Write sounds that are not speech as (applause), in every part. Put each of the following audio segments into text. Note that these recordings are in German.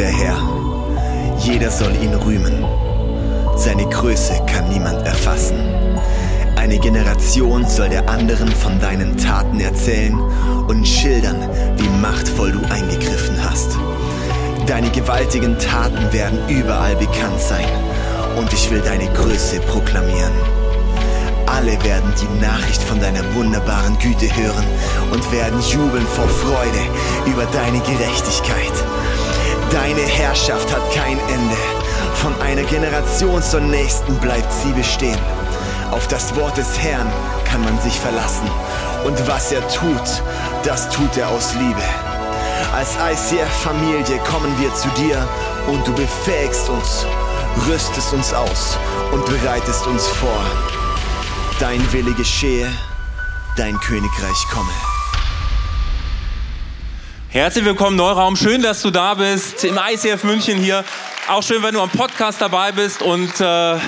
der Herr. Jeder soll ihn rühmen. Seine Größe kann niemand erfassen. Eine Generation soll der anderen von deinen Taten erzählen und schildern, wie machtvoll du eingegriffen hast. Deine gewaltigen Taten werden überall bekannt sein und ich will deine Größe proklamieren. Alle werden die Nachricht von deiner wunderbaren Güte hören und werden jubeln vor Freude über deine Gerechtigkeit. Deine Herrschaft hat kein Ende. Von einer Generation zur nächsten bleibt sie bestehen. Auf das Wort des Herrn kann man sich verlassen. Und was er tut, das tut er aus Liebe. Als ICF-Familie kommen wir zu dir und du befähigst uns, rüstest uns aus und bereitest uns vor. Dein Wille geschehe, dein Königreich komme. Herzlich willkommen, Neuraum. Schön, dass du da bist im ICF München hier. Auch schön, wenn du am Podcast dabei bist und äh,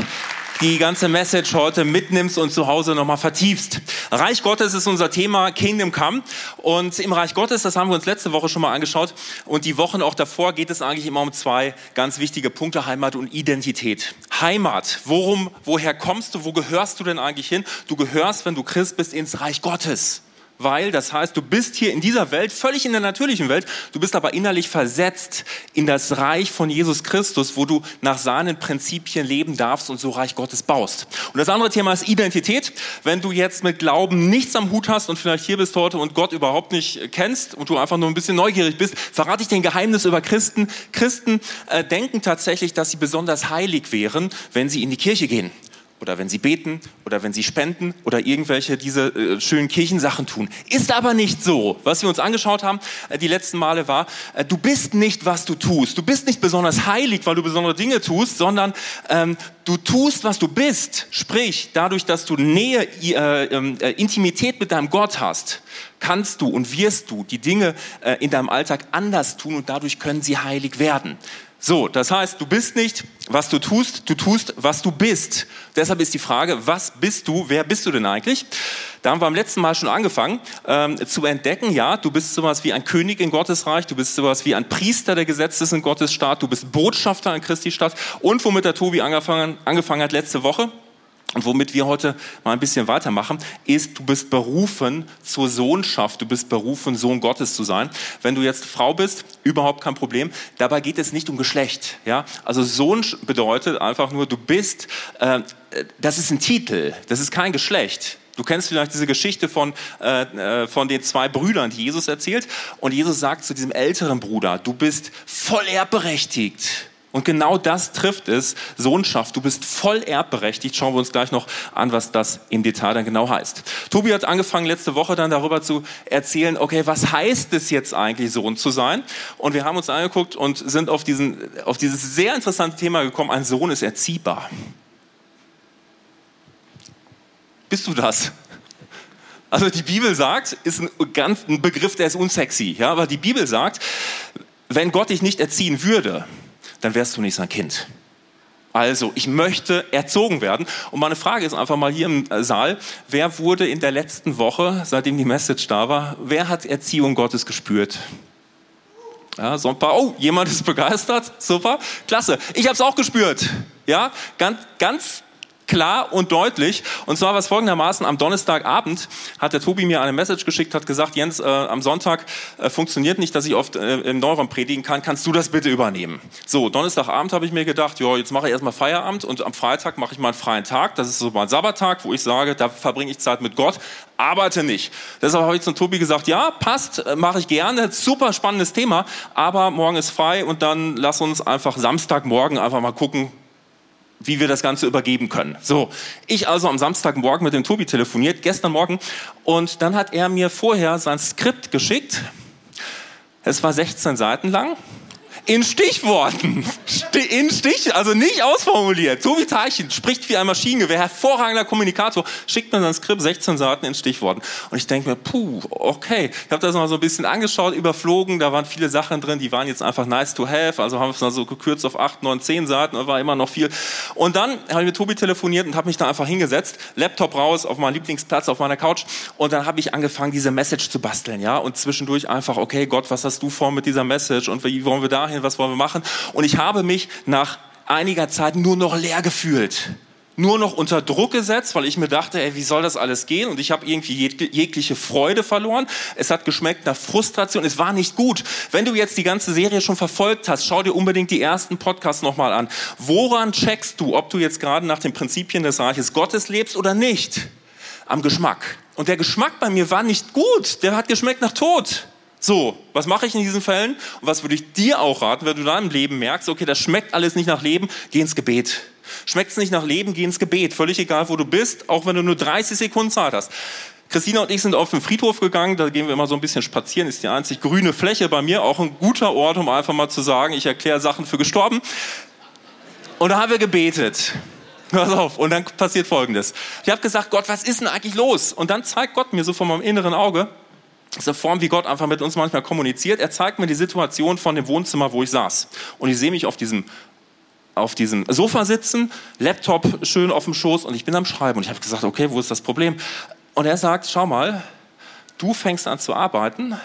die ganze Message heute mitnimmst und zu Hause nochmal vertiefst. Reich Gottes ist unser Thema Kingdom Come. Und im Reich Gottes, das haben wir uns letzte Woche schon mal angeschaut. Und die Wochen auch davor geht es eigentlich immer um zwei ganz wichtige Punkte, Heimat und Identität. Heimat, worum, woher kommst du, wo gehörst du denn eigentlich hin? Du gehörst, wenn du Christ bist, ins Reich Gottes weil das heißt, du bist hier in dieser Welt, völlig in der natürlichen Welt, du bist aber innerlich versetzt in das Reich von Jesus Christus, wo du nach seinen Prinzipien leben darfst und so Reich Gottes baust. Und das andere Thema ist Identität. Wenn du jetzt mit Glauben nichts am Hut hast und vielleicht hier bist heute und Gott überhaupt nicht kennst und du einfach nur ein bisschen neugierig bist, verrate ich dir ein Geheimnis über Christen. Christen äh, denken tatsächlich, dass sie besonders heilig wären, wenn sie in die Kirche gehen oder wenn sie beten oder wenn sie spenden oder irgendwelche diese äh, schönen Kirchensachen tun. Ist aber nicht so. Was wir uns angeschaut haben äh, die letzten Male war, äh, du bist nicht, was du tust. Du bist nicht besonders heilig, weil du besondere Dinge tust, sondern ähm, du tust, was du bist. Sprich, dadurch, dass du Nähe, äh, ähm, äh, Intimität mit deinem Gott hast, kannst du und wirst du die Dinge äh, in deinem Alltag anders tun und dadurch können sie heilig werden. So, das heißt, du bist nicht, was du tust, du tust, was du bist. Deshalb ist die Frage, was bist du, wer bist du denn eigentlich? Da haben wir am letzten Mal schon angefangen ähm, zu entdecken, ja, du bist sowas wie ein König in Gottes Reich, du bist sowas wie ein Priester der Gesetzes in Gottes Staat, du bist Botschafter in Christi Stadt und womit der Tobi angefangen, angefangen hat letzte Woche, und womit wir heute mal ein bisschen weitermachen, ist, du bist berufen zur Sohnschaft, du bist berufen, Sohn Gottes zu sein. Wenn du jetzt Frau bist, überhaupt kein Problem. Dabei geht es nicht um Geschlecht. Ja? Also Sohn bedeutet einfach nur, du bist, äh, das ist ein Titel, das ist kein Geschlecht. Du kennst vielleicht diese Geschichte von, äh, äh von den zwei Brüdern, die Jesus erzählt. Und Jesus sagt zu diesem älteren Bruder, du bist voll erbberechtigt und genau das trifft es, Sohnschaft. Du bist voll erbberechtigt. Schauen wir uns gleich noch an, was das im Detail dann genau heißt. Tobi hat angefangen, letzte Woche dann darüber zu erzählen, okay, was heißt es jetzt eigentlich, Sohn zu sein? Und wir haben uns angeguckt und sind auf, diesen, auf dieses sehr interessante Thema gekommen, ein Sohn ist erziehbar. Bist du das? Also die Bibel sagt, ist ein, ganz, ein Begriff, der ist unsexy, ja, aber die Bibel sagt, wenn Gott dich nicht erziehen würde, dann wärst du nicht sein Kind. Also, ich möchte erzogen werden. Und meine Frage ist einfach mal hier im Saal, wer wurde in der letzten Woche, seitdem die Message da war, wer hat Erziehung Gottes gespürt? Ja, so ein paar, oh, jemand ist begeistert, super, klasse. Ich habe es auch gespürt. Ja, ganz, ganz klar und deutlich. Und zwar war es folgendermaßen, am Donnerstagabend hat der Tobi mir eine Message geschickt, hat gesagt, Jens, äh, am Sonntag äh, funktioniert nicht, dass ich oft äh, im Neuraum predigen kann, kannst du das bitte übernehmen? So, Donnerstagabend habe ich mir gedacht, ja, jetzt mache ich erstmal Feierabend und am Freitag mache ich mal einen freien Tag. Das ist so mein Sabbattag, wo ich sage, da verbringe ich Zeit mit Gott, arbeite nicht. Deshalb habe ich zum Tobi gesagt, ja, passt, äh, mache ich gerne, super spannendes Thema, aber morgen ist frei und dann lass uns einfach Samstagmorgen einfach mal gucken, wie wir das Ganze übergeben können. So, ich also am Samstagmorgen mit dem Tobi telefoniert, gestern Morgen, und dann hat er mir vorher sein Skript geschickt. Es war 16 Seiten lang in Stichworten. In Stich, also nicht ausformuliert. Tobi Teichen spricht wie ein Maschinengewehr, hervorragender Kommunikator, schickt mir sein Skript 16 Seiten in Stichworten. Und ich denke mir, puh, okay. Ich habe das mal so ein bisschen angeschaut, überflogen, da waren viele Sachen drin, die waren jetzt einfach nice to have. Also haben wir es mal so gekürzt auf 8, 9, 10 Seiten, da war immer noch viel. Und dann habe ich mit Tobi telefoniert und habe mich da einfach hingesetzt, Laptop raus, auf meinen Lieblingsplatz, auf meiner Couch. Und dann habe ich angefangen, diese Message zu basteln, ja. Und zwischendurch einfach, okay, Gott, was hast du vor mit dieser Message? Und wie wollen wir da dahin, was wollen wir machen? Und ich habe mich nach einiger Zeit nur noch leer gefühlt nur noch unter Druck gesetzt, weil ich mir dachte, ey, wie soll das alles gehen? Und ich habe irgendwie jegliche Freude verloren. Es hat geschmeckt nach Frustration. Es war nicht gut. Wenn du jetzt die ganze Serie schon verfolgt hast, schau dir unbedingt die ersten Podcasts nochmal an. Woran checkst du, ob du jetzt gerade nach den Prinzipien des Reiches Gottes lebst oder nicht? Am Geschmack. Und der Geschmack bei mir war nicht gut. Der hat geschmeckt nach Tod. So, was mache ich in diesen Fällen? Und was würde ich dir auch raten, wenn du da im Leben merkst, okay, das schmeckt alles nicht nach Leben, geh ins Gebet. Schmeckt es nicht nach Leben, geh ins Gebet. Völlig egal, wo du bist, auch wenn du nur 30 Sekunden Zeit hast. Christina und ich sind auf den Friedhof gegangen, da gehen wir immer so ein bisschen spazieren, ist die einzig grüne Fläche bei mir, auch ein guter Ort, um einfach mal zu sagen, ich erkläre Sachen für gestorben. Und da haben wir gebetet. Pass auf, und dann passiert Folgendes. Ich habe gesagt, Gott, was ist denn eigentlich los? Und dann zeigt Gott mir so von meinem inneren Auge, das ist eine Form, wie Gott einfach mit uns manchmal kommuniziert. Er zeigt mir die Situation von dem Wohnzimmer, wo ich saß. Und ich sehe mich auf diesem, auf diesem Sofa sitzen, Laptop schön auf dem Schoß und ich bin am Schreiben. Und ich habe gesagt, okay, wo ist das Problem? Und er sagt, schau mal, du fängst an zu arbeiten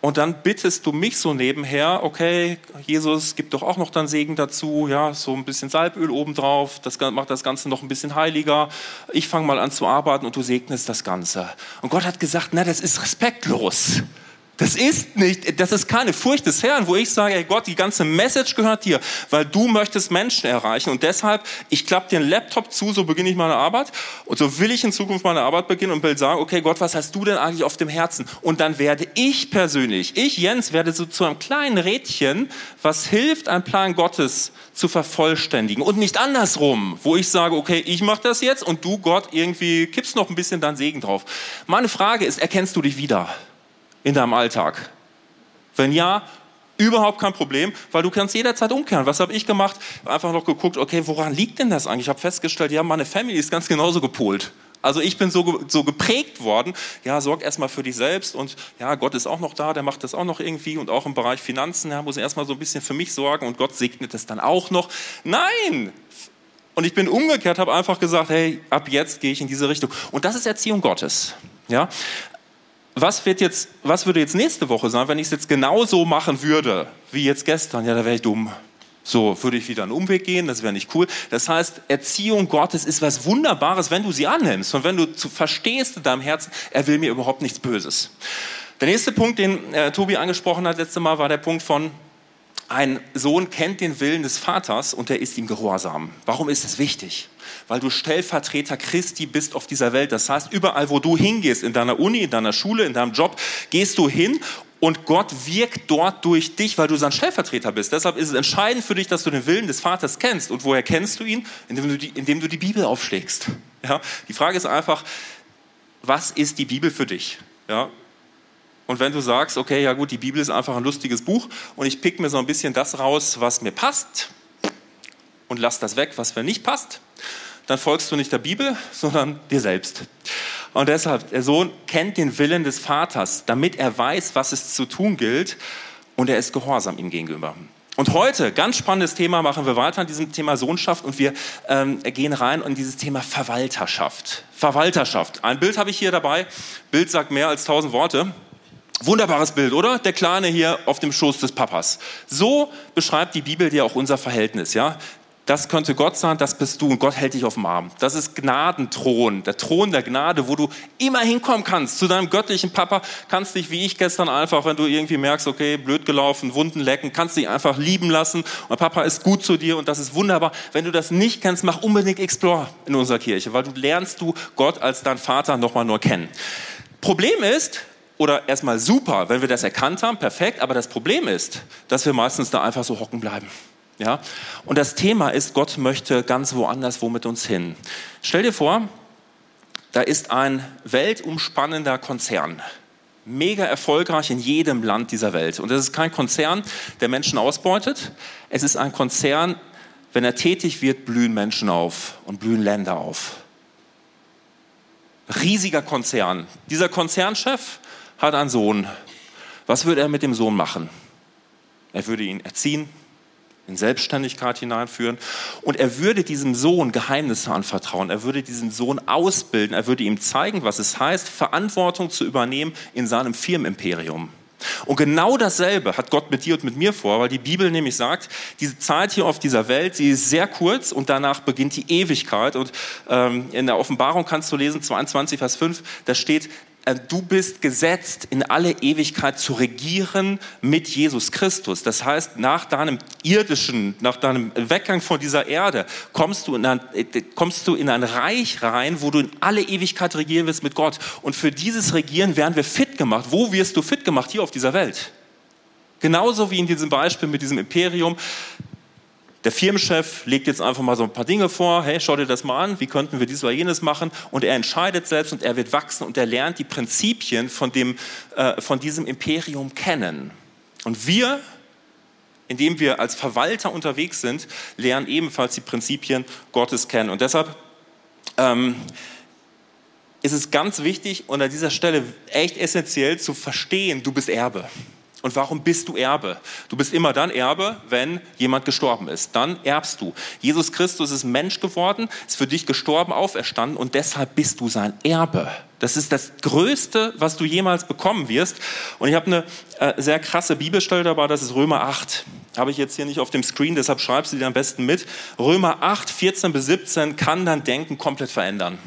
und dann bittest du mich so nebenher, okay, Jesus, gib doch auch noch dann Segen dazu, ja, so ein bisschen Salböl obendrauf, das macht das Ganze noch ein bisschen heiliger. Ich fange mal an zu arbeiten und du segnest das Ganze. Und Gott hat gesagt, na, das ist respektlos. Das ist nicht, das ist keine Furcht des Herrn, wo ich sage, ey Gott, die ganze Message gehört dir, weil du möchtest Menschen erreichen und deshalb, ich klappe dir einen Laptop zu, so beginne ich meine Arbeit und so will ich in Zukunft meine Arbeit beginnen und will sagen, okay Gott, was hast du denn eigentlich auf dem Herzen? Und dann werde ich persönlich, ich Jens, werde so zu einem kleinen Rädchen, was hilft, einen Plan Gottes zu vervollständigen und nicht andersrum, wo ich sage, okay, ich mache das jetzt und du Gott irgendwie kippst noch ein bisschen dein Segen drauf. Meine Frage ist, erkennst du dich wieder? In deinem Alltag? Wenn ja, überhaupt kein Problem, weil du kannst jederzeit umkehren. Was habe ich gemacht? Einfach noch geguckt, okay, woran liegt denn das eigentlich? Ich habe festgestellt, ja, meine Family ist ganz genauso gepolt. Also ich bin so, so geprägt worden, ja, sorg erstmal für dich selbst und ja, Gott ist auch noch da, der macht das auch noch irgendwie und auch im Bereich Finanzen, ja, muss erstmal so ein bisschen für mich sorgen und Gott segnet es dann auch noch. Nein! Und ich bin umgekehrt, habe einfach gesagt, hey, ab jetzt gehe ich in diese Richtung. Und das ist Erziehung Gottes. Ja? Was, wird jetzt, was würde jetzt nächste Woche sein, wenn ich es jetzt genauso machen würde, wie jetzt gestern? Ja, da wäre ich dumm. So würde ich wieder einen Umweg gehen, das wäre nicht cool. Das heißt, Erziehung Gottes ist was Wunderbares, wenn du sie annimmst und wenn du zu, verstehst in deinem Herzen, er will mir überhaupt nichts Böses. Der nächste Punkt, den äh, Tobi angesprochen hat letzte Mal, war der Punkt von, ein Sohn kennt den Willen des Vaters und er ist ihm gehorsam. Warum ist das wichtig? Weil du Stellvertreter Christi bist auf dieser Welt. Das heißt, überall, wo du hingehst, in deiner Uni, in deiner Schule, in deinem Job, gehst du hin und Gott wirkt dort durch dich, weil du sein Stellvertreter bist. Deshalb ist es entscheidend für dich, dass du den Willen des Vaters kennst. Und woher kennst du ihn? Indem du die, indem du die Bibel aufschlägst. Ja? Die Frage ist einfach, was ist die Bibel für dich? Ja? Und wenn du sagst, okay, ja gut, die Bibel ist einfach ein lustiges Buch und ich pick mir so ein bisschen das raus, was mir passt und lass das weg, was mir nicht passt, dann folgst du nicht der Bibel, sondern dir selbst. Und deshalb, der Sohn kennt den Willen des Vaters, damit er weiß, was es zu tun gilt und er ist gehorsam ihm gegenüber. Und heute, ganz spannendes Thema, machen wir weiter an diesem Thema Sohnschaft und wir ähm, gehen rein in dieses Thema Verwalterschaft. Verwalterschaft. Ein Bild habe ich hier dabei. Bild sagt mehr als tausend Worte. Wunderbares Bild, oder? Der Kleine hier auf dem Schoß des Papas. So beschreibt die Bibel dir auch unser Verhältnis, ja? Das könnte Gott sein, das bist du und Gott hält dich auf dem Arm. Das ist Gnadenthron, der Thron der Gnade, wo du immer hinkommen kannst zu deinem göttlichen Papa. Kannst dich wie ich gestern einfach, wenn du irgendwie merkst, okay, blöd gelaufen, Wunden lecken, kannst dich einfach lieben lassen und Papa ist gut zu dir und das ist wunderbar. Wenn du das nicht kennst, mach unbedingt Explore in unserer Kirche, weil du lernst du Gott als dein Vater nochmal nur kennen. Problem ist, oder erstmal super, wenn wir das erkannt haben, perfekt, aber das Problem ist, dass wir meistens da einfach so hocken bleiben. Ja? Und das Thema ist, Gott möchte ganz woanders wo mit uns hin. Stell dir vor, da ist ein weltumspannender Konzern. Mega erfolgreich in jedem Land dieser Welt. Und es ist kein Konzern, der Menschen ausbeutet. Es ist ein Konzern, wenn er tätig wird, blühen Menschen auf und blühen Länder auf. Riesiger Konzern. Dieser Konzernchef hat einen Sohn. Was würde er mit dem Sohn machen? Er würde ihn erziehen, in Selbstständigkeit hineinführen und er würde diesem Sohn Geheimnisse anvertrauen. Er würde diesen Sohn ausbilden. Er würde ihm zeigen, was es heißt, Verantwortung zu übernehmen in seinem Firmenimperium. Und genau dasselbe hat Gott mit dir und mit mir vor, weil die Bibel nämlich sagt, diese Zeit hier auf dieser Welt, sie ist sehr kurz und danach beginnt die Ewigkeit. Und ähm, in der Offenbarung kannst du lesen, 22, Vers 5, da steht, du bist gesetzt, in alle Ewigkeit zu regieren mit Jesus Christus. Das heißt, nach deinem irdischen, nach deinem Weggang von dieser Erde, kommst du in ein, äh, kommst du in ein Reich rein, wo du in alle Ewigkeit regieren wirst mit Gott. Und für dieses Regieren werden wir fit gemacht. Wo wirst du fit gemacht? Hier auf dieser Welt. Genauso wie in diesem Beispiel mit diesem Imperium. Der Firmenchef legt jetzt einfach mal so ein paar Dinge vor, hey, schau dir das mal an, wie könnten wir dies oder jenes machen und er entscheidet selbst und er wird wachsen und er lernt die Prinzipien von, dem, äh, von diesem Imperium kennen. Und wir, indem wir als Verwalter unterwegs sind, lernen ebenfalls die Prinzipien Gottes kennen. Und deshalb ähm, ist es ganz wichtig und an dieser Stelle echt essentiell zu verstehen, du bist Erbe. Und warum bist du Erbe? Du bist immer dann Erbe, wenn jemand gestorben ist. Dann erbst du. Jesus Christus ist Mensch geworden, ist für dich gestorben, auferstanden und deshalb bist du sein Erbe. Das ist das Größte, was du jemals bekommen wirst. Und ich habe eine äh, sehr krasse Bibelstelle dabei, das ist Römer 8. Habe ich jetzt hier nicht auf dem Screen, deshalb schreibst du dir am besten mit. Römer 8, 14 bis 17 kann dein Denken komplett verändern.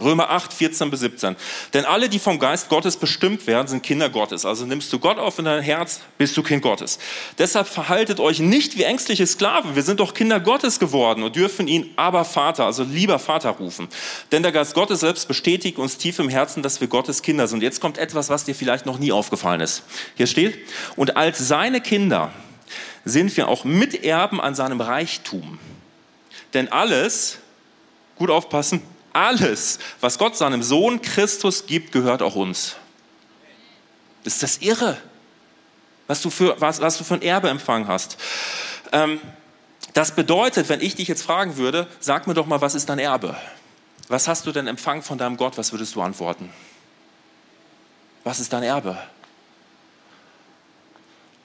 Römer 8, 14 bis 17. Denn alle, die vom Geist Gottes bestimmt werden, sind Kinder Gottes. Also nimmst du Gott auf in dein Herz, bist du Kind Gottes. Deshalb verhaltet euch nicht wie ängstliche Sklaven. Wir sind doch Kinder Gottes geworden und dürfen ihn aber Vater, also lieber Vater rufen. Denn der Geist Gottes selbst bestätigt uns tief im Herzen, dass wir Gottes Kinder sind. Jetzt kommt etwas, was dir vielleicht noch nie aufgefallen ist. Hier steht, und als seine Kinder sind wir auch Miterben an seinem Reichtum. Denn alles, gut aufpassen, alles, was Gott seinem Sohn Christus gibt, gehört auch uns. Ist das irre, was du für, was, was du für ein Erbe empfangen hast? Ähm, das bedeutet, wenn ich dich jetzt fragen würde, sag mir doch mal, was ist dein Erbe? Was hast du denn empfangen von deinem Gott? Was würdest du antworten? Was ist dein Erbe?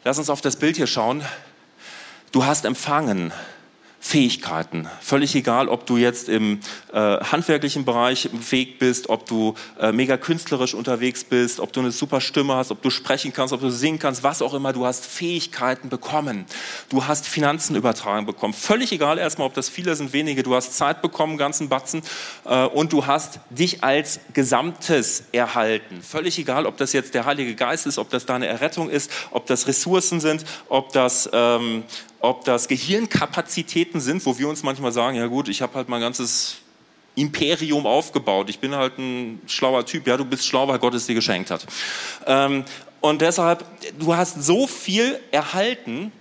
Lass uns auf das Bild hier schauen. Du hast empfangen Fähigkeiten. Völlig egal, ob du jetzt im äh, handwerklichen Bereich fähig bist, ob du äh, mega künstlerisch unterwegs bist, ob du eine super Stimme hast, ob du sprechen kannst, ob du singen kannst, was auch immer. Du hast Fähigkeiten bekommen. Du hast Finanzen übertragen bekommen. Völlig egal erstmal, ob das viele sind, wenige. Du hast Zeit bekommen, ganzen Batzen. Äh, und du hast dich als Gesamtes erhalten. Völlig egal, ob das jetzt der Heilige Geist ist, ob das deine Errettung ist, ob das Ressourcen sind, ob das ähm, ob das Gehirnkapazitäten sind, wo wir uns manchmal sagen, ja gut, ich habe halt mein ganzes Imperium aufgebaut, ich bin halt ein schlauer Typ, ja, du bist schlau, weil Gott es dir geschenkt hat. Ähm, und deshalb, du hast so viel erhalten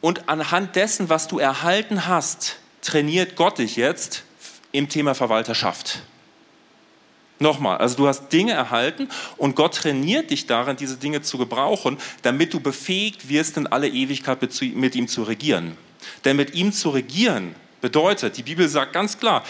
und anhand dessen, was du erhalten hast, trainiert Gott dich jetzt im Thema Verwalterschaft. Nochmal, also du hast Dinge erhalten und Gott trainiert dich darin, diese Dinge zu gebrauchen, damit du befähigt wirst, in alle Ewigkeit mit ihm zu regieren. Denn mit ihm zu regieren bedeutet, die Bibel sagt ganz klar,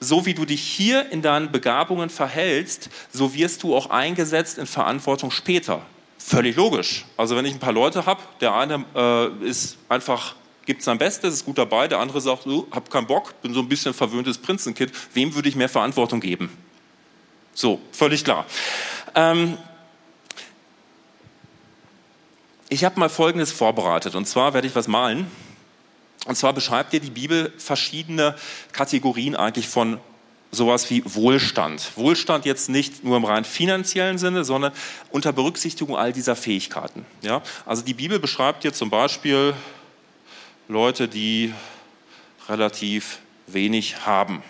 so wie du dich hier in deinen Begabungen verhältst, so wirst du auch eingesetzt in Verantwortung später. Völlig logisch. Also wenn ich ein paar Leute habe, der eine äh, ist einfach gibt sein Bestes, ist gut dabei, der andere sagt, oh, hab keinen Bock, bin so ein bisschen verwöhntes Prinzenkind, wem würde ich mehr Verantwortung geben? So, völlig klar. Ähm, ich habe mal Folgendes vorbereitet. Und zwar werde ich was malen. Und zwar beschreibt dir die Bibel verschiedene Kategorien eigentlich von sowas wie Wohlstand. Wohlstand jetzt nicht nur im rein finanziellen Sinne, sondern unter Berücksichtigung all dieser Fähigkeiten. Ja? Also die Bibel beschreibt dir zum Beispiel Leute, die relativ wenig haben.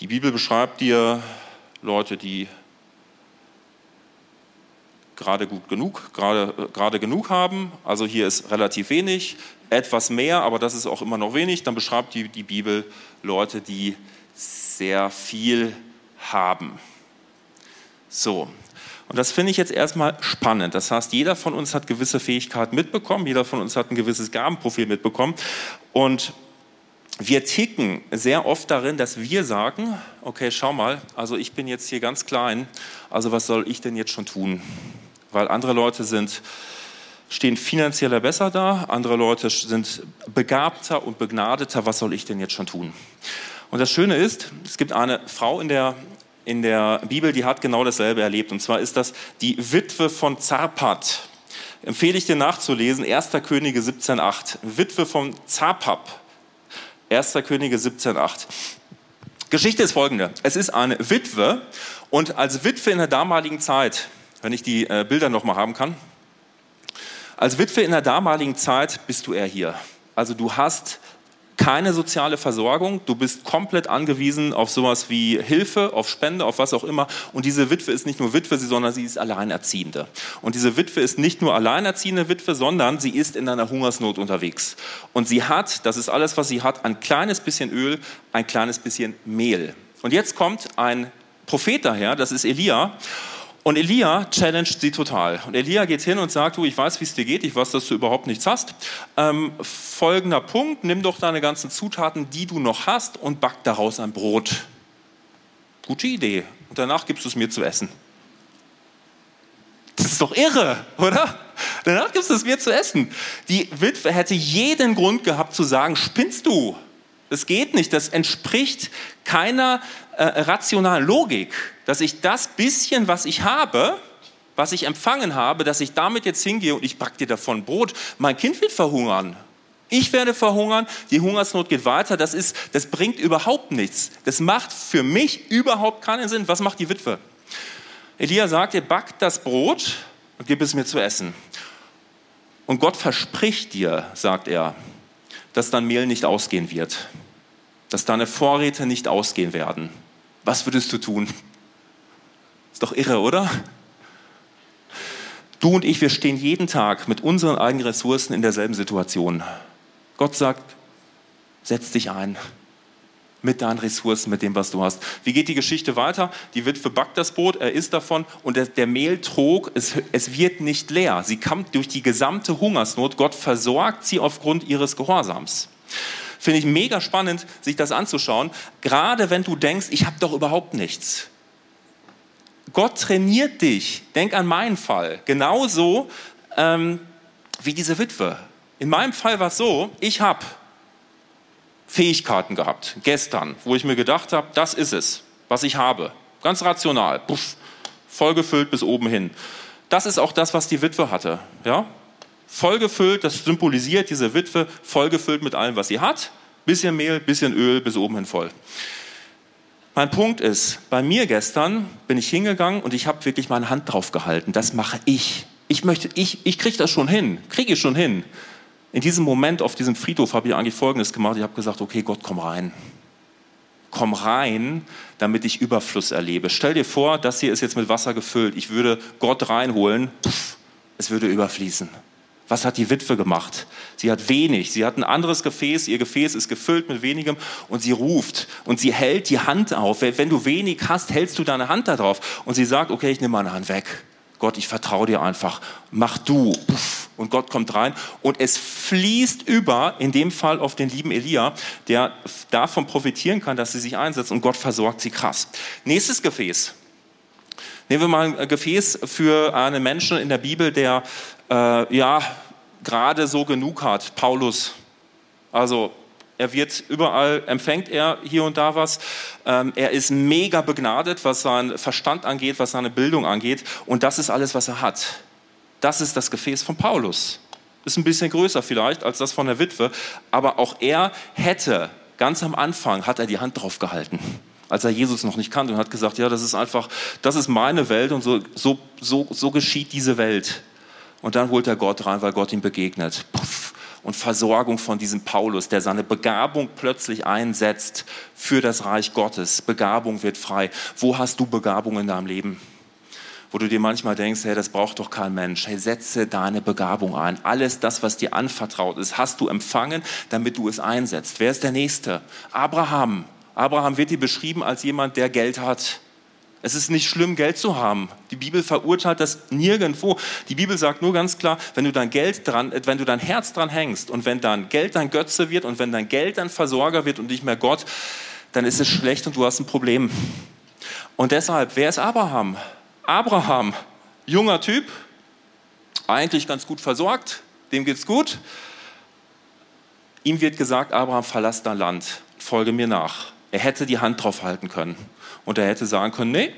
Die Bibel beschreibt dir Leute, die gerade gut genug, gerade, gerade genug haben. Also hier ist relativ wenig, etwas mehr, aber das ist auch immer noch wenig. Dann beschreibt die, die Bibel Leute, die sehr viel haben. So. Und das finde ich jetzt erstmal spannend. Das heißt, jeder von uns hat gewisse Fähigkeiten mitbekommen, jeder von uns hat ein gewisses Gabenprofil mitbekommen. Und wir ticken sehr oft darin, dass wir sagen, okay, schau mal, also ich bin jetzt hier ganz klein, also was soll ich denn jetzt schon tun? Weil andere Leute sind, stehen finanzieller besser da, andere Leute sind begabter und begnadeter, was soll ich denn jetzt schon tun? Und das Schöne ist, es gibt eine Frau in der in der Bibel, die hat genau dasselbe erlebt. Und zwar ist das die Witwe von Zarpat. Empfehle ich dir nachzulesen, 1. Könige 17,8. Witwe von Zarpap. 1. Könige 17,8. Geschichte ist folgende. Es ist eine Witwe und als Witwe in der damaligen Zeit, wenn ich die äh, Bilder nochmal haben kann, als Witwe in der damaligen Zeit bist du eher hier. Also du hast keine soziale Versorgung, du bist komplett angewiesen auf sowas wie Hilfe, auf Spende, auf was auch immer. Und diese Witwe ist nicht nur Witwe, sondern sie ist Alleinerziehende. Und diese Witwe ist nicht nur alleinerziehende Witwe, sondern sie ist in einer Hungersnot unterwegs. Und sie hat, das ist alles, was sie hat, ein kleines bisschen Öl, ein kleines bisschen Mehl. Und jetzt kommt ein Prophet daher, das ist Elia. Und Elia challenged sie total. Und Elia geht hin und sagt, du, ich weiß, wie es dir geht, ich weiß, dass du überhaupt nichts hast. Ähm, folgender Punkt, nimm doch deine ganzen Zutaten, die du noch hast und back daraus ein Brot. Gute Idee. Und danach gibst du es mir zu essen. Das ist doch irre, oder? Danach gibst du es mir zu essen. Die Witwe hätte jeden Grund gehabt zu sagen, spinnst du? Das geht nicht, das entspricht keiner äh, rationalen Logik dass ich das bisschen, was ich habe, was ich empfangen habe, dass ich damit jetzt hingehe und ich backe dir davon Brot. Mein Kind wird verhungern. Ich werde verhungern, die Hungersnot geht weiter. Das, ist, das bringt überhaupt nichts. Das macht für mich überhaupt keinen Sinn. Was macht die Witwe? Elia sagt, ihr backt das Brot und gib es mir zu essen. Und Gott verspricht dir, sagt er, dass dein Mehl nicht ausgehen wird, dass deine Vorräte nicht ausgehen werden. Was würdest du tun? Ist doch irre, oder? Du und ich, wir stehen jeden Tag mit unseren eigenen Ressourcen in derselben Situation. Gott sagt, setz dich ein mit deinen Ressourcen, mit dem, was du hast. Wie geht die Geschichte weiter? Die Witwe backt das Brot, er isst davon und der, der Mehl trog, es, es wird nicht leer. Sie kommt durch die gesamte Hungersnot. Gott versorgt sie aufgrund ihres Gehorsams. Finde ich mega spannend, sich das anzuschauen. Gerade wenn du denkst, ich habe doch überhaupt nichts. Gott trainiert dich. Denk an meinen Fall. Genauso ähm, wie diese Witwe. In meinem Fall war es so, ich habe Fähigkeiten gehabt, gestern, wo ich mir gedacht habe, das ist es, was ich habe. Ganz rational. Puff, vollgefüllt bis oben hin. Das ist auch das, was die Witwe hatte. Ja? Vollgefüllt, das symbolisiert diese Witwe, vollgefüllt mit allem, was sie hat. Bisschen Mehl, bisschen Öl, bis oben hin voll. Mein Punkt ist, bei mir gestern bin ich hingegangen und ich habe wirklich meine Hand drauf gehalten. Das mache ich. Ich möchte, ich, ich kriege das schon hin, kriege ich schon hin. In diesem Moment auf diesem Friedhof habe ich eigentlich Folgendes gemacht. Ich habe gesagt, okay, Gott, komm rein. Komm rein, damit ich Überfluss erlebe. Stell dir vor, das hier ist jetzt mit Wasser gefüllt. Ich würde Gott reinholen, pff, es würde überfließen. Was hat die Witwe gemacht? Sie hat wenig, sie hat ein anderes Gefäß, ihr Gefäß ist gefüllt mit wenigem und sie ruft und sie hält die Hand auf. Wenn du wenig hast, hältst du deine Hand da drauf und sie sagt, okay, ich nehme meine Hand weg. Gott, ich vertraue dir einfach. Mach du. Und Gott kommt rein und es fließt über, in dem Fall auf den lieben Elia, der davon profitieren kann, dass sie sich einsetzt und Gott versorgt sie krass. Nächstes Gefäß. Nehmen wir mal ein Gefäß für einen Menschen in der Bibel, der äh, ja gerade so genug hat, Paulus. Also er wird überall, empfängt er hier und da was. Ähm, er ist mega begnadet, was seinen Verstand angeht, was seine Bildung angeht. Und das ist alles, was er hat. Das ist das Gefäß von Paulus. Ist ein bisschen größer vielleicht als das von der Witwe. Aber auch er hätte, ganz am Anfang, hat er die Hand drauf gehalten als er Jesus noch nicht kannte und hat gesagt, ja, das ist einfach, das ist meine Welt und so, so, so, so geschieht diese Welt. Und dann holt er Gott rein, weil Gott ihm begegnet. Puff. Und Versorgung von diesem Paulus, der seine Begabung plötzlich einsetzt für das Reich Gottes. Begabung wird frei. Wo hast du Begabung in deinem Leben? Wo du dir manchmal denkst, hey, das braucht doch kein Mensch. Hey, setze deine Begabung ein. Alles das, was dir anvertraut ist, hast du empfangen, damit du es einsetzt. Wer ist der Nächste? Abraham. Abraham wird hier beschrieben als jemand, der Geld hat. Es ist nicht schlimm, Geld zu haben. Die Bibel verurteilt das nirgendwo. Die Bibel sagt nur ganz klar, wenn du dein Geld dran, äh, wenn du dein Herz dran hängst und wenn dein Geld dein Götze wird und wenn dein Geld dein Versorger wird und nicht mehr Gott, dann ist es schlecht und du hast ein Problem. Und deshalb, wer ist Abraham? Abraham, junger Typ, eigentlich ganz gut versorgt, dem geht's gut. Ihm wird gesagt, Abraham, verlass dein Land, folge mir nach. Er hätte die Hand drauf halten können und er hätte sagen können, nee,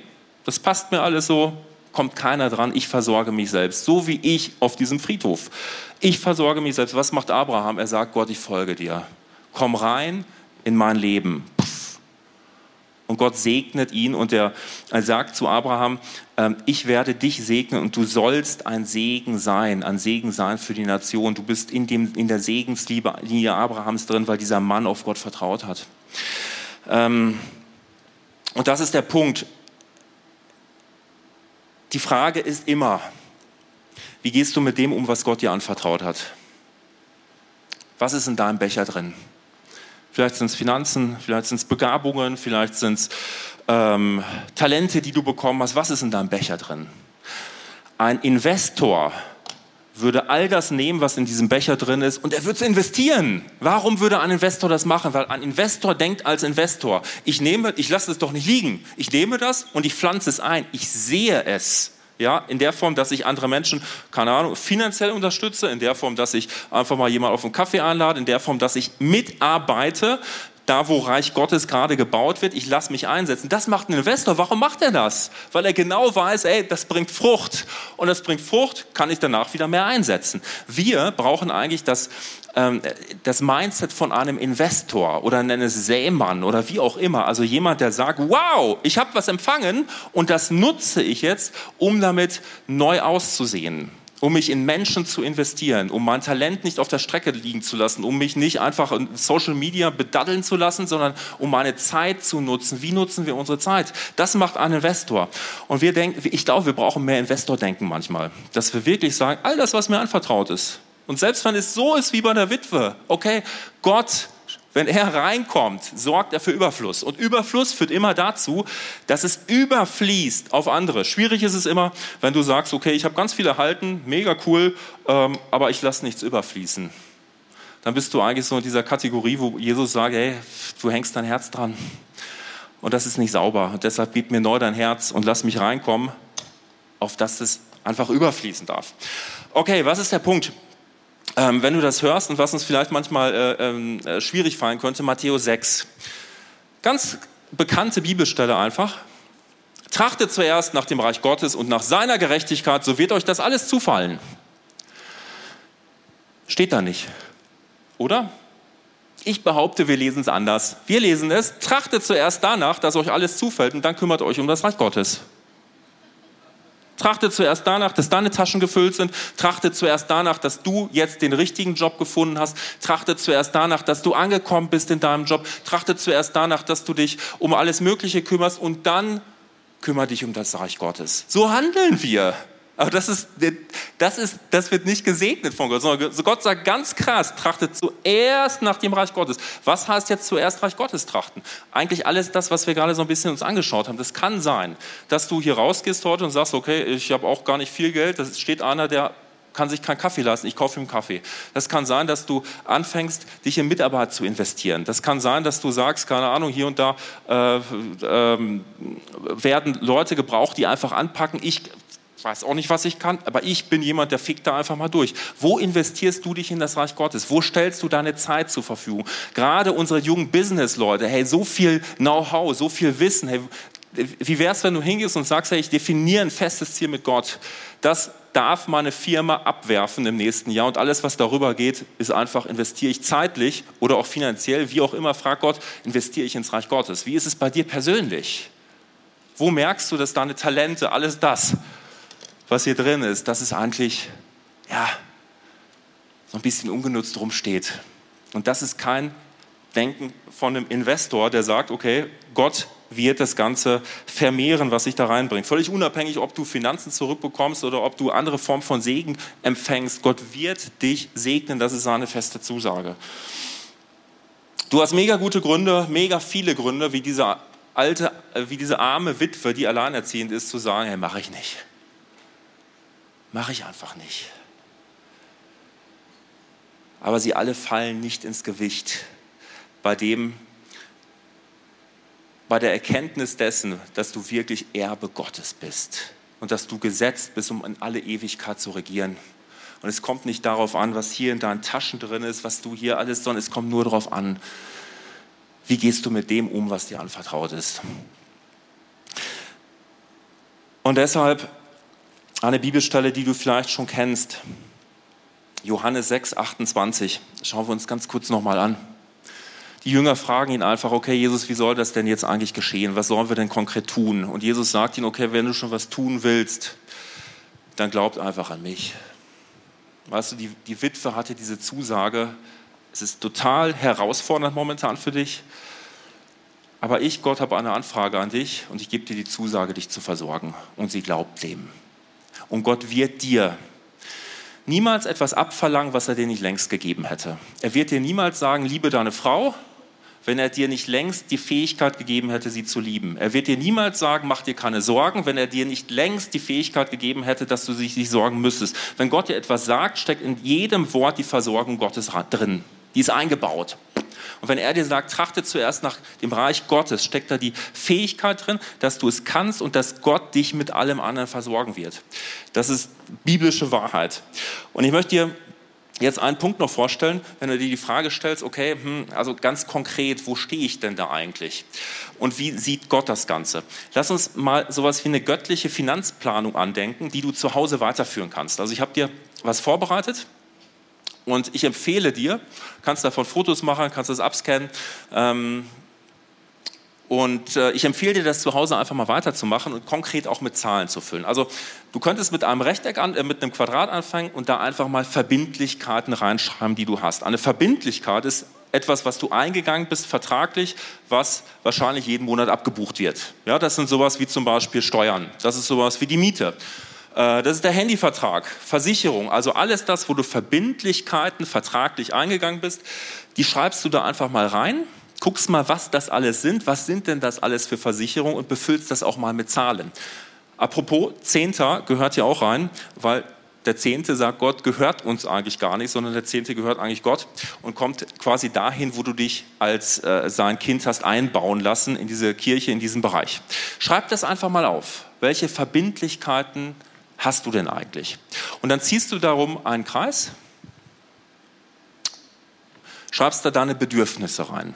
das passt mir alles so, kommt keiner dran, ich versorge mich selbst, so wie ich auf diesem Friedhof. Ich versorge mich selbst. Was macht Abraham? Er sagt, Gott, ich folge dir. Komm rein in mein Leben. Und Gott segnet ihn und er, sagt zu Abraham, äh, ich werde dich segnen und du sollst ein Segen sein, ein Segen sein für die Nation. Du bist in, dem, in der Segensliebe Abrahams drin, weil dieser Mann auf Gott vertraut hat. Ähm, und das ist der Punkt. Die Frage ist immer, wie gehst du mit dem um, was Gott dir anvertraut hat? Was ist in deinem Becher drin? Vielleicht sind es Finanzen, vielleicht sind es Begabungen, vielleicht sind es ähm, Talente, die du bekommen hast. Was ist in deinem Becher drin? Ein Investor würde all das nehmen, was in diesem Becher drin ist, und er würde es investieren. Warum würde ein Investor das machen? Weil ein Investor denkt als Investor, ich nehme, ich lasse es doch nicht liegen. Ich nehme das und ich pflanze es ein. Ich sehe es. Ja, in der Form, dass ich andere Menschen, keine Ahnung, finanziell unterstütze, in der Form, dass ich einfach mal jemanden auf einen Kaffee einlade, in der Form, dass ich mitarbeite, da wo Reich Gottes gerade gebaut wird, ich lasse mich einsetzen. Das macht ein Investor. Warum macht er das? Weil er genau weiß, ey, das bringt Frucht. Und das bringt Frucht, kann ich danach wieder mehr einsetzen. Wir brauchen eigentlich das, ähm, das Mindset von einem Investor oder eines Sämann oder wie auch immer. Also jemand, der sagt, wow, ich habe was empfangen und das nutze ich jetzt, um damit neu auszusehen um mich in Menschen zu investieren, um mein Talent nicht auf der Strecke liegen zu lassen, um mich nicht einfach in Social Media bedaddeln zu lassen, sondern um meine Zeit zu nutzen. Wie nutzen wir unsere Zeit? Das macht ein Investor. Und wir denken, ich glaube, wir brauchen mehr Investordenken manchmal, dass wir wirklich sagen, all das, was mir anvertraut ist. Und selbst wenn es so ist wie bei der Witwe, okay, Gott wenn er reinkommt, sorgt er für Überfluss. Und Überfluss führt immer dazu, dass es überfließt auf andere. Schwierig ist es immer, wenn du sagst, okay, ich habe ganz viele Halten, mega cool, ähm, aber ich lasse nichts überfließen. Dann bist du eigentlich so in dieser Kategorie, wo Jesus sagt, hey, du hängst dein Herz dran. Und das ist nicht sauber. Und deshalb gib mir neu dein Herz und lass mich reinkommen, auf das es einfach überfließen darf. Okay, was ist der Punkt? Ähm, wenn du das hörst und was uns vielleicht manchmal äh, ähm, äh, schwierig fallen könnte, Matthäus 6. Ganz bekannte Bibelstelle einfach. Trachtet zuerst nach dem Reich Gottes und nach seiner Gerechtigkeit, so wird euch das alles zufallen. Steht da nicht, oder? Ich behaupte, wir lesen es anders. Wir lesen es, trachtet zuerst danach, dass euch alles zufällt und dann kümmert euch um das Reich Gottes. Trachte zuerst danach, dass deine Taschen gefüllt sind. Trachte zuerst danach, dass du jetzt den richtigen Job gefunden hast. Trachte zuerst danach, dass du angekommen bist in deinem Job. Trachte zuerst danach, dass du dich um alles Mögliche kümmerst und dann kümmere dich um das Reich Gottes. So handeln wir. Aber das ist, das ist, das wird nicht gesegnet von Gott, sondern Gott sagt ganz krass, trachtet zuerst nach dem Reich Gottes. Was heißt jetzt zuerst Reich Gottes trachten? Eigentlich alles das, was wir gerade so ein bisschen uns angeschaut haben. Das kann sein, dass du hier rausgehst heute und sagst, okay, ich habe auch gar nicht viel Geld. Da steht einer, der kann sich keinen Kaffee leisten, ich kaufe ihm Kaffee. Das kann sein, dass du anfängst, dich in Mitarbeit zu investieren. Das kann sein, dass du sagst, keine Ahnung, hier und da äh, äh, werden Leute gebraucht, die einfach anpacken. Ich ich weiß auch nicht, was ich kann, aber ich bin jemand, der fickt da einfach mal durch. Wo investierst du dich in das Reich Gottes? Wo stellst du deine Zeit zur Verfügung? Gerade unsere jungen Business-Leute, hey, so viel Know-how, so viel Wissen. Hey, wie wäre es, wenn du hingehst und sagst, hey, ich definiere ein festes Ziel mit Gott. Das darf meine Firma abwerfen im nächsten Jahr und alles, was darüber geht, ist einfach, investiere ich zeitlich oder auch finanziell, wie auch immer, frag Gott, investiere ich ins Reich Gottes. Wie ist es bei dir persönlich? Wo merkst du, dass deine Talente, alles das, was hier drin ist, dass es eigentlich, ja, so ein bisschen ungenutzt rumsteht. Und das ist kein Denken von einem Investor, der sagt, okay, Gott wird das Ganze vermehren, was sich da reinbringt. Völlig unabhängig, ob du Finanzen zurückbekommst oder ob du andere Formen von Segen empfängst. Gott wird dich segnen, das ist seine feste Zusage. Du hast mega gute Gründe, mega viele Gründe, wie diese alte, wie diese arme Witwe, die alleinerziehend ist, zu sagen, hey, mache ich nicht. Mache ich einfach nicht. Aber sie alle fallen nicht ins Gewicht bei dem, bei der Erkenntnis dessen, dass du wirklich Erbe Gottes bist und dass du gesetzt bist, um in alle Ewigkeit zu regieren. Und es kommt nicht darauf an, was hier in deinen Taschen drin ist, was du hier alles, sondern es kommt nur darauf an, Wie gehst du mit dem um, was dir anvertraut ist? Und deshalb eine Bibelstelle, die du vielleicht schon kennst. Johannes 6, 28. Schauen wir uns ganz kurz nochmal an. Die Jünger fragen ihn einfach, okay, Jesus, wie soll das denn jetzt eigentlich geschehen? Was sollen wir denn konkret tun? Und Jesus sagt ihnen, okay, wenn du schon was tun willst, dann glaubt einfach an mich. Weißt du, die, die Witwe hatte diese Zusage, es ist total herausfordernd momentan für dich, aber ich, Gott, habe eine Anfrage an dich und ich gebe dir die Zusage, dich zu versorgen. Und sie glaubt dem. Und Gott wird dir niemals etwas abverlangen, was er dir nicht längst gegeben hätte. Er wird dir niemals sagen, liebe deine Frau, wenn er dir nicht längst die Fähigkeit gegeben hätte, sie zu lieben. Er wird dir niemals sagen, mach dir keine Sorgen, wenn er dir nicht längst die Fähigkeit gegeben hätte, dass du dich nicht sorgen müsstest. Wenn Gott dir etwas sagt, steckt in jedem Wort die Versorgung Gottes drin. Die ist eingebaut. Und wenn er dir sagt, trachte zuerst nach dem Reich Gottes, steckt da die Fähigkeit drin, dass du es kannst und dass Gott dich mit allem anderen versorgen wird. Das ist biblische Wahrheit. Und ich möchte dir jetzt einen Punkt noch vorstellen, wenn du dir die Frage stellst, okay, hm, also ganz konkret, wo stehe ich denn da eigentlich? Und wie sieht Gott das Ganze? Lass uns mal sowas wie eine göttliche Finanzplanung andenken, die du zu Hause weiterführen kannst. Also ich habe dir was vorbereitet und ich empfehle dir, kannst davon Fotos machen, kannst das abscannen, ähm, und äh, ich empfehle dir, das zu Hause einfach mal weiterzumachen und konkret auch mit Zahlen zu füllen. Also du könntest mit einem Rechteck an, äh, mit einem Quadrat anfangen und da einfach mal Verbindlichkeiten reinschreiben, die du hast. Eine Verbindlichkeit ist etwas, was du eingegangen bist, vertraglich, was wahrscheinlich jeden Monat abgebucht wird. Ja, das sind sowas wie zum Beispiel Steuern. Das ist sowas wie die Miete. Äh, das ist der Handyvertrag, Versicherung, also alles das, wo du Verbindlichkeiten vertraglich eingegangen bist, die schreibst du da einfach mal rein guckst mal, was das alles sind, was sind denn das alles für Versicherungen und befüllst das auch mal mit Zahlen. Apropos, Zehnter gehört hier auch rein, weil der Zehnte sagt, Gott gehört uns eigentlich gar nicht, sondern der Zehnte gehört eigentlich Gott und kommt quasi dahin, wo du dich als äh, sein Kind hast einbauen lassen, in diese Kirche, in diesem Bereich. Schreib das einfach mal auf. Welche Verbindlichkeiten hast du denn eigentlich? Und dann ziehst du darum einen Kreis, schreibst da deine Bedürfnisse rein.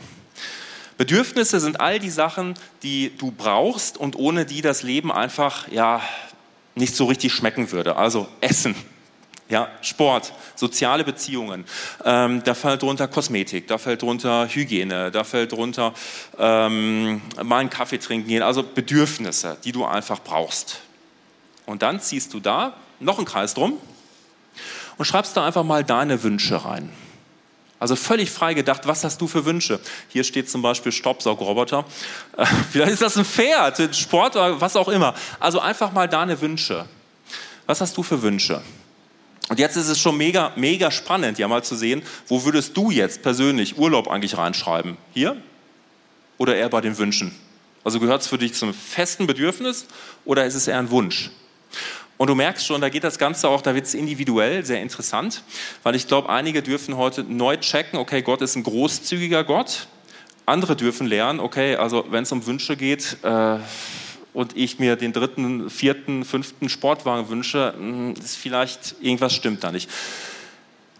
Bedürfnisse sind all die Sachen, die du brauchst und ohne die das Leben einfach ja nicht so richtig schmecken würde. Also Essen, ja, Sport, soziale Beziehungen, ähm, da fällt drunter Kosmetik, da fällt drunter Hygiene, da fällt drunter ähm, mal einen Kaffee trinken gehen, also Bedürfnisse, die du einfach brauchst. Und dann ziehst du da noch einen Kreis drum und schreibst da einfach mal deine Wünsche rein. Also völlig frei gedacht, was hast du für Wünsche? Hier steht zum Beispiel Staubsaugroboter. Äh, (laughs) vielleicht ist das ein Pferd, ein Sport, was auch immer. Also einfach mal deine Wünsche. Was hast du für Wünsche? Und jetzt ist es schon mega, mega spannend, ja mal zu sehen, wo würdest du jetzt persönlich Urlaub eigentlich reinschreiben? Hier oder eher bei den Wünschen? Also gehört es für dich zum festen Bedürfnis oder ist es eher ein Wunsch? Und du merkst schon, da geht das Ganze auch, da wird es individuell sehr interessant, weil ich glaube, einige dürfen heute neu checken, okay, Gott ist ein großzügiger Gott. Andere dürfen lernen, okay, also wenn es um Wünsche geht äh, und ich mir den dritten, vierten, fünften Sportwagen wünsche, hm, ist vielleicht irgendwas stimmt da nicht.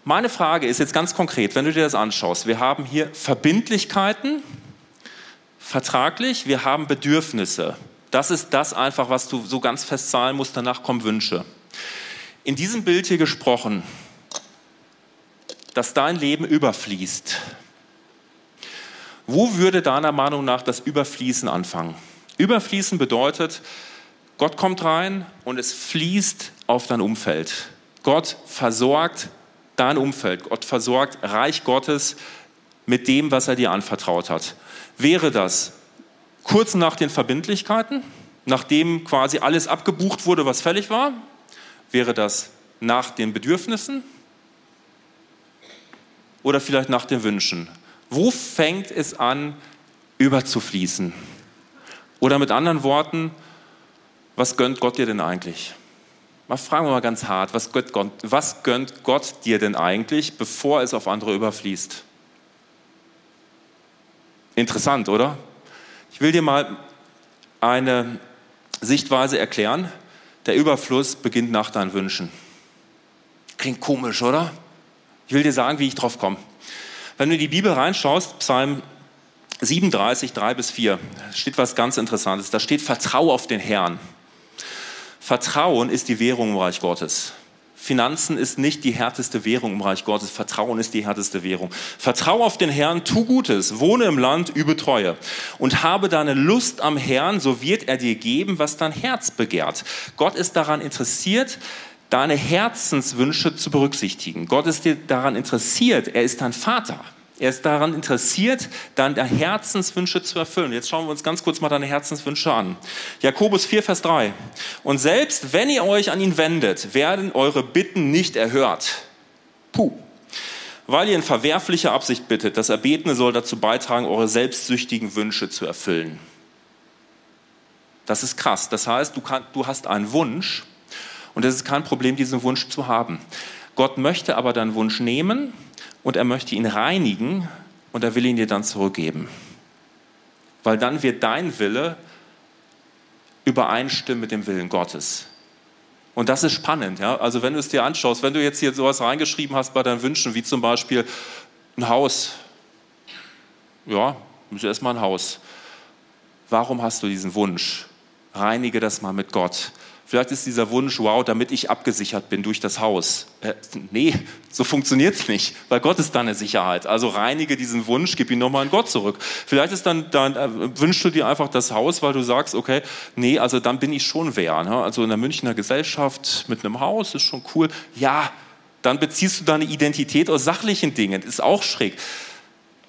Meine Frage ist jetzt ganz konkret, wenn du dir das anschaust, wir haben hier Verbindlichkeiten, vertraglich, wir haben Bedürfnisse. Das ist das einfach, was du so ganz fest zahlen musst, danach kommen Wünsche. In diesem Bild hier gesprochen, dass dein Leben überfließt. Wo würde deiner Meinung nach das Überfließen anfangen? Überfließen bedeutet, Gott kommt rein und es fließt auf dein Umfeld. Gott versorgt dein Umfeld. Gott versorgt Reich Gottes mit dem, was er dir anvertraut hat. Wäre das kurz nach den Verbindlichkeiten, nachdem quasi alles abgebucht wurde, was fällig war, wäre das nach den Bedürfnissen oder vielleicht nach den Wünschen. Wo fängt es an, überzufließen? Oder mit anderen Worten, was gönnt Gott dir denn eigentlich? Mal fragen wir mal ganz hart, was gönnt, Gott, was gönnt Gott dir denn eigentlich, bevor es auf andere überfließt? Interessant, oder? Ich will dir mal eine Sichtweise erklären. Der Überfluss beginnt nach deinen Wünschen. Klingt komisch, oder? Ich will dir sagen, wie ich drauf komme. Wenn du in die Bibel reinschaust, Psalm 37, 3 bis 4 steht was ganz Interessantes. Da steht Vertrau auf den Herrn. Vertrauen ist die Währung im Reich Gottes. Finanzen ist nicht die härteste Währung im Reich Gottes. Vertrauen ist die härteste Währung. Vertrau auf den Herrn, tu Gutes, wohne im Land, übe Treue und habe deine Lust am Herrn, so wird er dir geben, was dein Herz begehrt. Gott ist daran interessiert, deine Herzenswünsche zu berücksichtigen. Gott ist dir daran interessiert. Er ist dein Vater. Er ist daran interessiert, deine Herzenswünsche zu erfüllen. Jetzt schauen wir uns ganz kurz mal deine Herzenswünsche an. Jakobus 4, Vers 3. Und selbst wenn ihr euch an ihn wendet, werden eure Bitten nicht erhört. Puh. Weil ihr in verwerflicher Absicht bittet. Das Erbetene soll dazu beitragen, eure selbstsüchtigen Wünsche zu erfüllen. Das ist krass. Das heißt, du, kann, du hast einen Wunsch und es ist kein Problem, diesen Wunsch zu haben. Gott möchte aber deinen Wunsch nehmen und er möchte ihn reinigen und er will ihn dir dann zurückgeben. Weil dann wird dein Wille übereinstimmen mit dem Willen Gottes. Und das ist spannend. Ja? Also wenn du es dir anschaust, wenn du jetzt hier sowas reingeschrieben hast bei deinen Wünschen, wie zum Beispiel ein Haus. Ja, ist erstmal ein Haus. Warum hast du diesen Wunsch? Reinige das mal mit Gott. Vielleicht ist dieser Wunsch, wow, damit ich abgesichert bin durch das Haus. Äh, nee, so funktioniert es nicht, weil Gott ist deine Sicherheit. Also reinige diesen Wunsch, gib ihn nochmal an Gott zurück. Vielleicht ist dann, dann äh, wünschst du dir einfach das Haus, weil du sagst, okay, nee, also dann bin ich schon wer. Ne? Also in der Münchner Gesellschaft mit einem Haus ist schon cool. Ja, dann beziehst du deine Identität aus sachlichen Dingen. Ist auch schräg.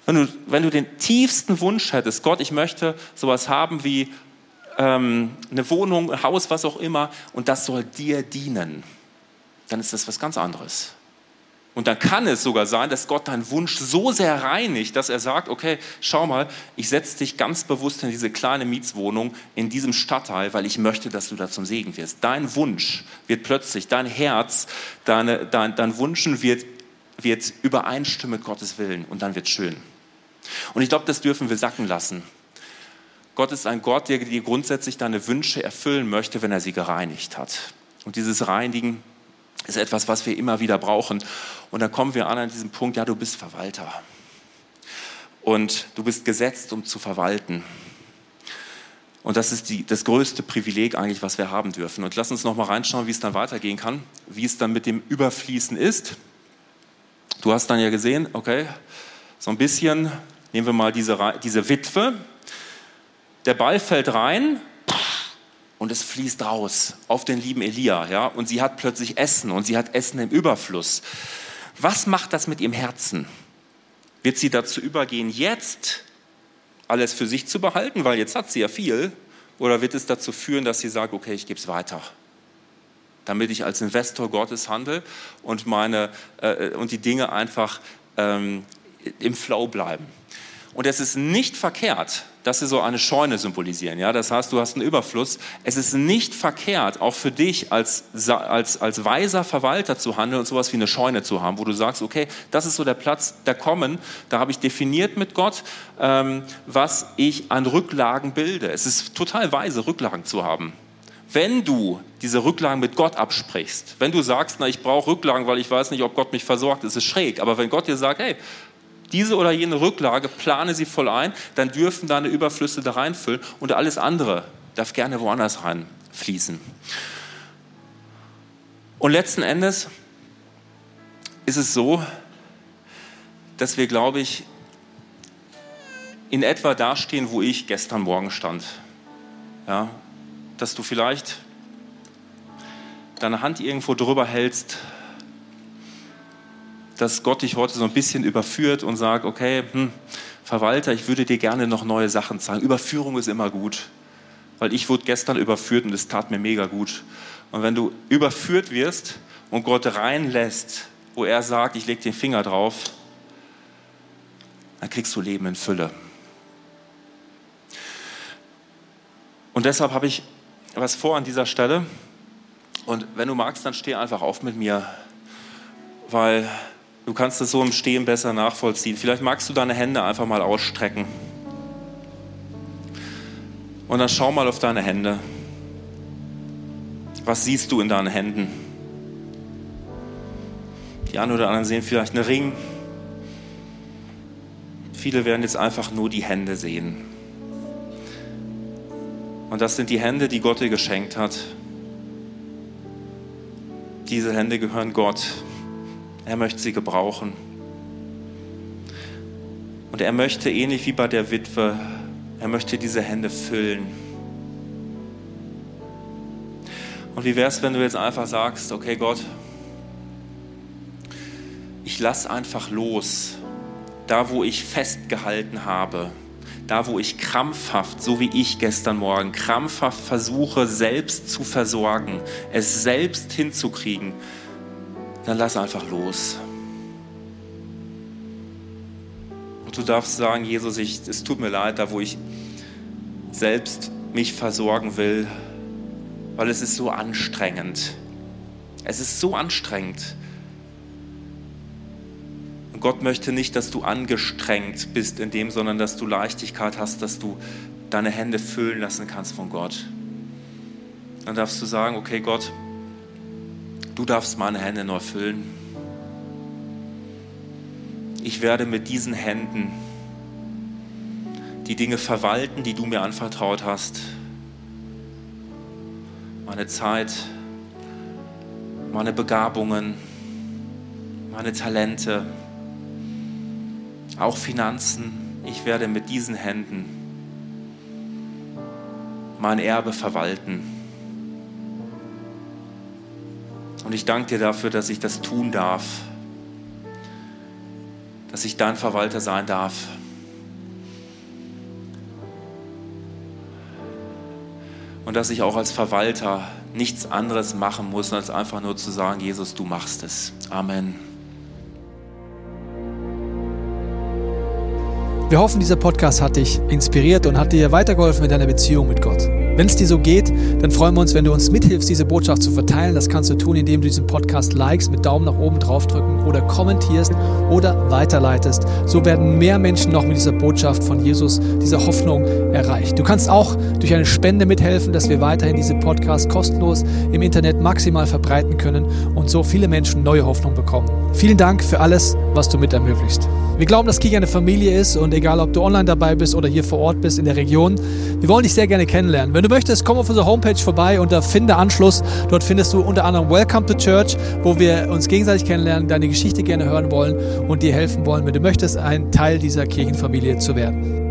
Wenn du, wenn du den tiefsten Wunsch hättest, Gott, ich möchte sowas haben wie ähm, eine Wohnung, ein Haus, was auch immer, und das soll dir dienen, dann ist das was ganz anderes. Und dann kann es sogar sein, dass Gott deinen Wunsch so sehr reinigt, dass er sagt, okay, schau mal, ich setze dich ganz bewusst in diese kleine Mietswohnung in diesem Stadtteil, weil ich möchte, dass du da zum Segen wirst. Dein Wunsch wird plötzlich, dein Herz, deine, dein, dein Wunschen wird, wird übereinstimmen mit Gottes Willen und dann wird schön. Und ich glaube, das dürfen wir sacken lassen. Gott ist ein Gott, der dir grundsätzlich deine Wünsche erfüllen möchte, wenn er sie gereinigt hat. Und dieses Reinigen ist etwas, was wir immer wieder brauchen. Und dann kommen wir an an diesem Punkt, ja, du bist Verwalter. Und du bist gesetzt, um zu verwalten. Und das ist die, das größte Privileg eigentlich, was wir haben dürfen. Und lass uns noch mal reinschauen, wie es dann weitergehen kann, wie es dann mit dem Überfließen ist. Du hast dann ja gesehen, okay, so ein bisschen, nehmen wir mal diese, diese Witwe, der Ball fällt rein und es fließt raus auf den lieben Elia. Ja? Und sie hat plötzlich Essen und sie hat Essen im Überfluss. Was macht das mit ihrem Herzen? Wird sie dazu übergehen, jetzt alles für sich zu behalten, weil jetzt hat sie ja viel? Oder wird es dazu führen, dass sie sagt, okay, ich gebe es weiter? Damit ich als Investor Gottes handle und, meine, äh, und die Dinge einfach ähm, im Flow bleiben. Und es ist nicht verkehrt, dass sie so eine Scheune symbolisieren. Ja? Das heißt, du hast einen Überfluss. Es ist nicht verkehrt, auch für dich als, als, als weiser Verwalter zu handeln und sowas wie eine Scheune zu haben, wo du sagst, okay, das ist so der Platz der Kommen. Da habe ich definiert mit Gott, ähm, was ich an Rücklagen bilde. Es ist total weise, Rücklagen zu haben. Wenn du diese Rücklagen mit Gott absprichst, wenn du sagst, na, ich brauche Rücklagen, weil ich weiß nicht, ob Gott mich versorgt, ist es schräg. Aber wenn Gott dir sagt, hey, diese oder jene Rücklage, plane sie voll ein, dann dürfen deine Überflüsse da reinfüllen und alles andere darf gerne woanders reinfließen. Und letzten Endes ist es so, dass wir, glaube ich, in etwa dastehen, wo ich gestern Morgen stand. Ja, dass du vielleicht deine Hand irgendwo drüber hältst dass Gott dich heute so ein bisschen überführt und sagt, okay, hm, Verwalter, ich würde dir gerne noch neue Sachen zeigen. Überführung ist immer gut, weil ich wurde gestern überführt und es tat mir mega gut. Und wenn du überführt wirst und Gott reinlässt, wo er sagt, ich lege den Finger drauf, dann kriegst du Leben in Fülle. Und deshalb habe ich was vor an dieser Stelle. Und wenn du magst, dann steh einfach auf mit mir, weil Du kannst es so im Stehen besser nachvollziehen. Vielleicht magst du deine Hände einfach mal ausstrecken. Und dann schau mal auf deine Hände. Was siehst du in deinen Händen? Die einen oder anderen sehen vielleicht einen Ring, viele werden jetzt einfach nur die Hände sehen. Und das sind die Hände, die Gott dir geschenkt hat. Diese Hände gehören Gott. Er möchte sie gebrauchen. Und er möchte, ähnlich wie bei der Witwe, er möchte diese Hände füllen. Und wie wäre es, wenn du jetzt einfach sagst, okay Gott, ich lass einfach los, da wo ich festgehalten habe, da wo ich krampfhaft, so wie ich gestern Morgen, krampfhaft versuche, selbst zu versorgen, es selbst hinzukriegen, dann lass einfach los. Und du darfst sagen, Jesus, ich, es tut mir leid, da wo ich selbst mich versorgen will, weil es ist so anstrengend. Es ist so anstrengend. Und Gott möchte nicht, dass du angestrengt bist in dem, sondern dass du Leichtigkeit hast, dass du deine Hände füllen lassen kannst von Gott. Dann darfst du sagen, okay Gott, du darfst meine Hände neu füllen. Ich werde mit diesen Händen die Dinge verwalten, die du mir anvertraut hast meine Zeit, meine Begabungen, meine Talente, auch Finanzen. Ich werde mit diesen Händen mein Erbe verwalten. Und ich danke dir dafür, dass ich das tun darf, dass ich dein Verwalter sein darf. und dass ich auch als Verwalter nichts anderes machen muss, als einfach nur zu sagen, Jesus, du machst es. Amen. Wir hoffen, dieser Podcast hat dich inspiriert und hat dir weitergeholfen in deiner Beziehung mit Gott. Wenn es dir so geht, dann freuen wir uns, wenn du uns mithilfst, diese Botschaft zu verteilen. Das kannst du tun, indem du diesen Podcast likest, mit Daumen nach oben draufdrücken oder kommentierst oder weiterleitest. So werden mehr Menschen noch mit dieser Botschaft von Jesus, dieser Hoffnung erreicht. Du kannst auch durch eine Spende mithelfen, dass wir weiterhin diese Podcast kostenlos im Internet maximal verbreiten können und so viele Menschen neue Hoffnung bekommen. Vielen Dank für alles, was du mit ermöglicht. Wir glauben, dass Kirche eine Familie ist und egal, ob du online dabei bist oder hier vor Ort bist in der Region, wir wollen dich sehr gerne kennenlernen. Wenn du möchtest, komm auf unsere Homepage vorbei unter Finde Anschluss. Dort findest du unter anderem Welcome to Church, wo wir uns gegenseitig kennenlernen, deine Geschichte gerne hören wollen und dir helfen wollen, wenn du möchtest, ein Teil dieser Kirchenfamilie zu werden.